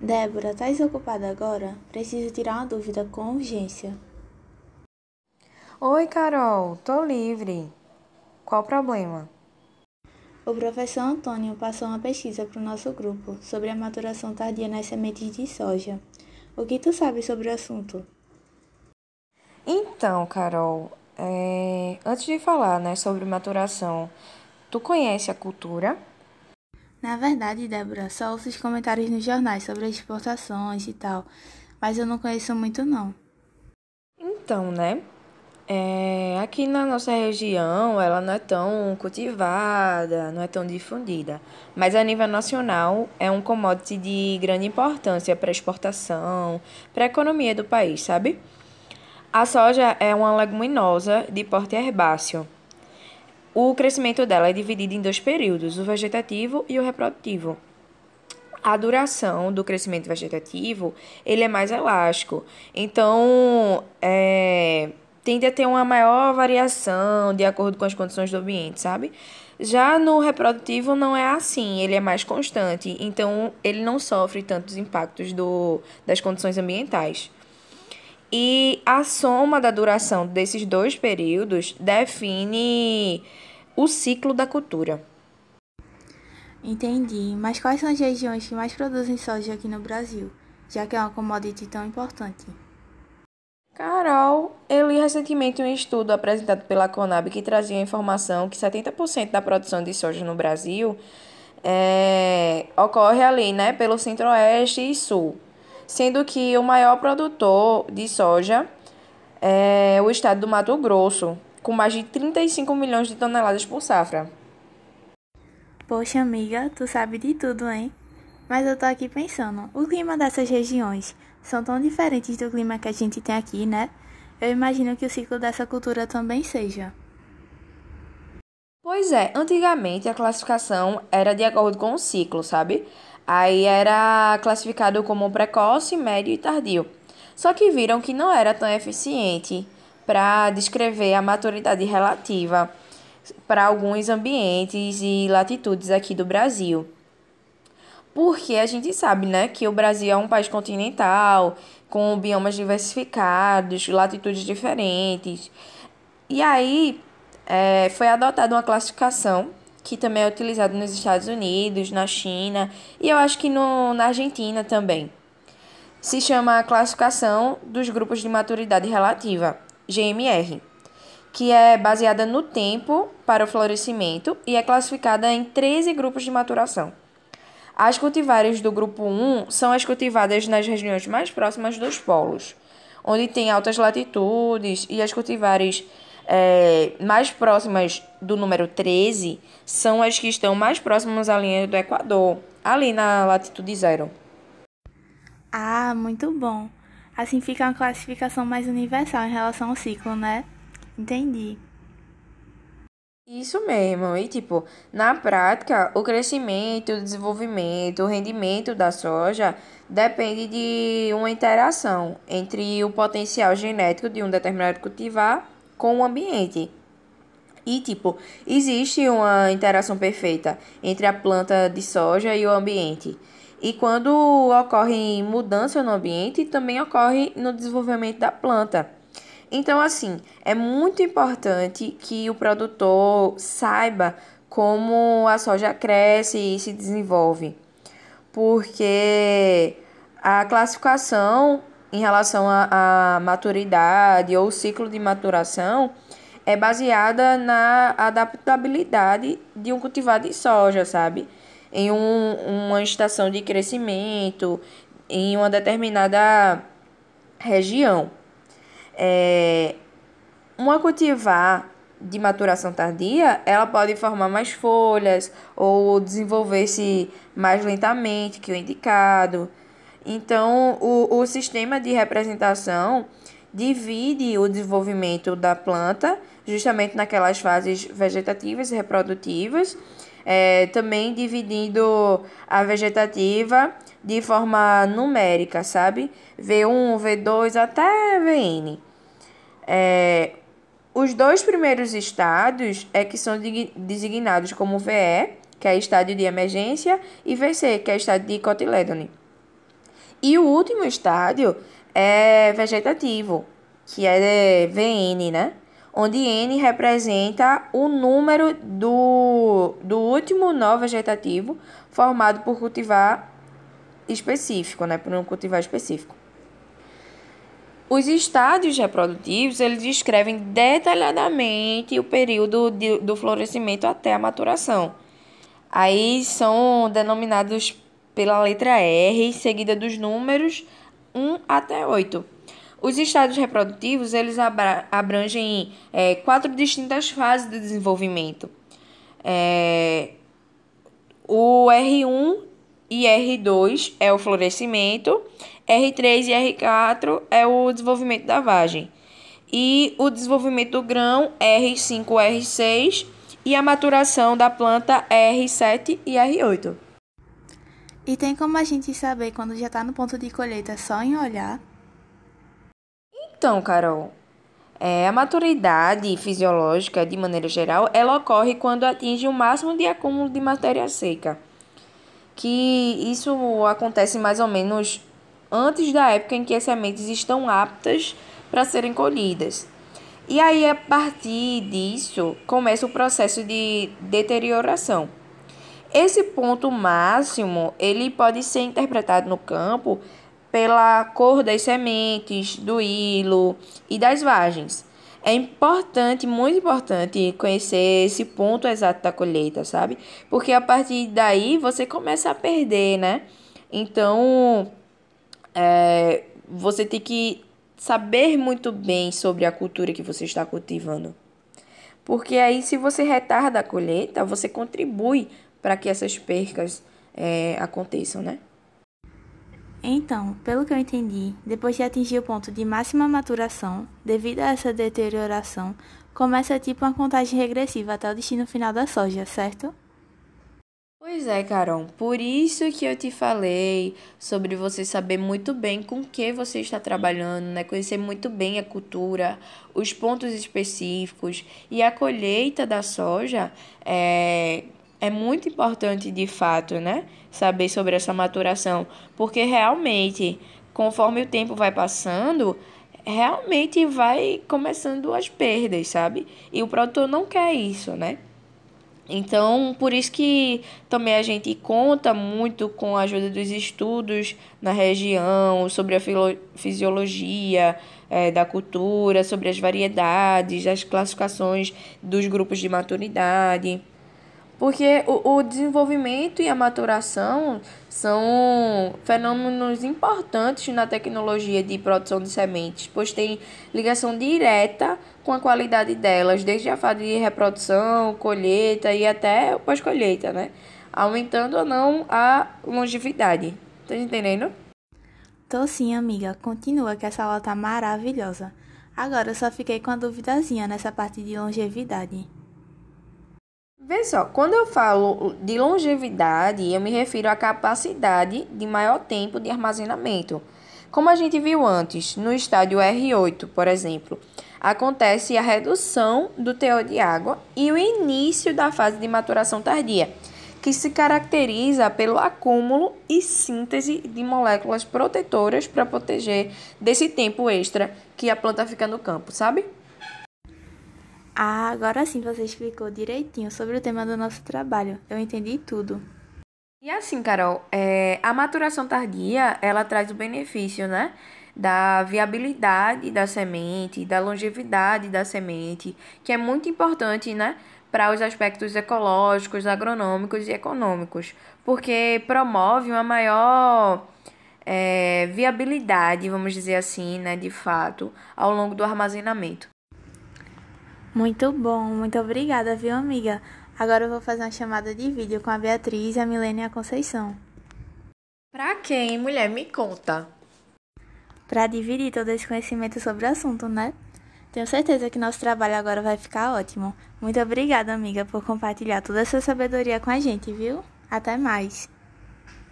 Débora, estás ocupada agora? Preciso tirar uma dúvida com urgência. Oi, Carol, tô livre. Qual o problema? O professor Antônio passou uma pesquisa para o nosso grupo sobre a maturação tardia nas sementes de soja. O que tu sabe sobre o assunto? Então, Carol, é... antes de falar né, sobre maturação, tu conhece a cultura? Na verdade, Débora, só ouço os comentários nos jornais sobre as exportações e tal, mas eu não conheço muito não. Então, né? É, aqui na nossa região, ela não é tão cultivada, não é tão difundida, mas a nível nacional é um commodity de grande importância para exportação, para a economia do país, sabe? A soja é uma leguminosa de porte herbáceo o crescimento dela é dividido em dois períodos, o vegetativo e o reprodutivo. A duração do crescimento vegetativo ele é mais elástico, então é, tende a ter uma maior variação de acordo com as condições do ambiente, sabe? Já no reprodutivo não é assim, ele é mais constante, então ele não sofre tantos impactos do, das condições ambientais. E a soma da duração desses dois períodos define o ciclo da cultura. Entendi. Mas quais são as regiões que mais produzem soja aqui no Brasil, já que é uma commodity tão importante? Carol, eu li recentemente um estudo apresentado pela Conab que trazia a informação que 70% da produção de soja no Brasil é, ocorre ali, né, pelo centro-oeste e sul, sendo que o maior produtor de soja é o estado do Mato Grosso, com mais de 35 milhões de toneladas por safra. Poxa, amiga, tu sabe de tudo, hein? Mas eu tô aqui pensando, o clima dessas regiões são tão diferentes do clima que a gente tem aqui, né? Eu imagino que o ciclo dessa cultura também seja. Pois é, antigamente a classificação era de acordo com o ciclo, sabe? Aí era classificado como precoce, médio e tardio. Só que viram que não era tão eficiente para descrever a maturidade relativa para alguns ambientes e latitudes aqui do Brasil. Porque a gente sabe, né, que o Brasil é um país continental, com biomas diversificados, latitudes diferentes. E aí é, foi adotada uma classificação que também é utilizada nos Estados Unidos, na China e eu acho que no, na Argentina também. Se chama classificação dos grupos de maturidade relativa. GMR, que é baseada no tempo para o florescimento e é classificada em 13 grupos de maturação. As cultivares do grupo 1 são as cultivadas nas regiões mais próximas dos polos, onde tem altas latitudes, e as cultivares é, mais próximas do número 13 são as que estão mais próximas à linha do Equador, ali na latitude zero. Ah, muito bom. Assim fica uma classificação mais universal em relação ao ciclo, né? Entendi. Isso mesmo, e tipo, na prática, o crescimento, o desenvolvimento, o rendimento da soja depende de uma interação entre o potencial genético de um determinado cultivar com o ambiente. E tipo, existe uma interação perfeita entre a planta de soja e o ambiente. E quando ocorre mudança no ambiente, também ocorre no desenvolvimento da planta. Então, assim, é muito importante que o produtor saiba como a soja cresce e se desenvolve, porque a classificação em relação à maturidade ou ciclo de maturação é baseada na adaptabilidade de um cultivar de soja, sabe? Em um, uma estação de crescimento, em uma determinada região. É, uma cultivar de maturação tardia, ela pode formar mais folhas ou desenvolver-se mais lentamente que o indicado. Então, o, o sistema de representação divide o desenvolvimento da planta justamente naquelas fases vegetativas e reprodutivas é, também dividindo a vegetativa de forma numérica, sabe? V1, V2 até Vn. É, os dois primeiros estados é que são designados como VE, que é estádio de emergência, e VC, que é estádio de cotiledone. E o último estádio é vegetativo, que é VN, né? Onde N representa o número do, do último nó vegetativo formado por cultivar específico, né? Por um cultivar específico. Os estádios reprodutivos, eles descrevem detalhadamente o período de, do florescimento até a maturação. Aí são denominados pela letra R, seguida dos números 1 até 8. Os estádios reprodutivos, eles abrangem é, quatro distintas fases de desenvolvimento. É, o R1 e R2 é o florescimento, R3 e R4 é o desenvolvimento da vagem. E o desenvolvimento do grão, R5 e R6, e a maturação da planta, R7 e R8. E tem como a gente saber quando já está no ponto de colheita só em olhar? Então, Carol, é, a maturidade fisiológica, de maneira geral, ela ocorre quando atinge o máximo de acúmulo de matéria seca. Que isso acontece mais ou menos antes da época em que as sementes estão aptas para serem colhidas. E aí, a partir disso, começa o processo de deterioração. Esse ponto máximo, ele pode ser interpretado no campo pela cor das sementes, do hilo e das vagens. É importante, muito importante, conhecer esse ponto exato da colheita, sabe? Porque a partir daí você começa a perder, né? Então, é, você tem que saber muito bem sobre a cultura que você está cultivando. Porque aí, se você retarda a colheita, você contribui para que essas percas é, aconteçam, né? Então, pelo que eu entendi, depois de atingir o ponto de máxima maturação, devido a essa deterioração, começa tipo uma contagem regressiva até o destino final da soja, certo? Pois é, Carol. Por isso que eu te falei sobre você saber muito bem com que você está trabalhando, né? Conhecer muito bem a cultura, os pontos específicos e a colheita da soja é, é muito importante de fato, né? Saber sobre essa maturação, porque realmente, conforme o tempo vai passando, realmente vai começando as perdas, sabe? E o produtor não quer isso, né? Então, por isso que também a gente conta muito com a ajuda dos estudos na região, sobre a fisiologia é, da cultura, sobre as variedades, as classificações dos grupos de maturidade. Porque o, o desenvolvimento e a maturação são fenômenos importantes na tecnologia de produção de sementes, pois tem ligação direta com a qualidade delas, desde a fase de reprodução, colheita e até pós-colheita, né? Aumentando ou não a longevidade. Tá entendendo? Tô sim, amiga. Continua que essa aula tá maravilhosa. Agora eu só fiquei com a duvidazinha nessa parte de longevidade. Vê só, quando eu falo de longevidade, eu me refiro à capacidade de maior tempo de armazenamento. Como a gente viu antes, no estádio R8, por exemplo, acontece a redução do teor de água e o início da fase de maturação tardia, que se caracteriza pelo acúmulo e síntese de moléculas protetoras para proteger desse tempo extra que a planta fica no campo, sabe? Ah, agora sim você explicou direitinho sobre o tema do nosso trabalho. Eu entendi tudo. E assim, Carol, é, a maturação tardia, ela traz o benefício, né? Da viabilidade da semente, da longevidade da semente, que é muito importante, né? Para os aspectos ecológicos, agronômicos e econômicos, porque promove uma maior é, viabilidade, vamos dizer assim, né? De fato, ao longo do armazenamento. Muito bom, muito obrigada, viu, amiga? Agora eu vou fazer uma chamada de vídeo com a Beatriz, a Milene e a Conceição. Pra quem, mulher? Me conta. Pra dividir todo esse conhecimento sobre o assunto, né? Tenho certeza que nosso trabalho agora vai ficar ótimo. Muito obrigada, amiga, por compartilhar toda essa sabedoria com a gente, viu? Até mais.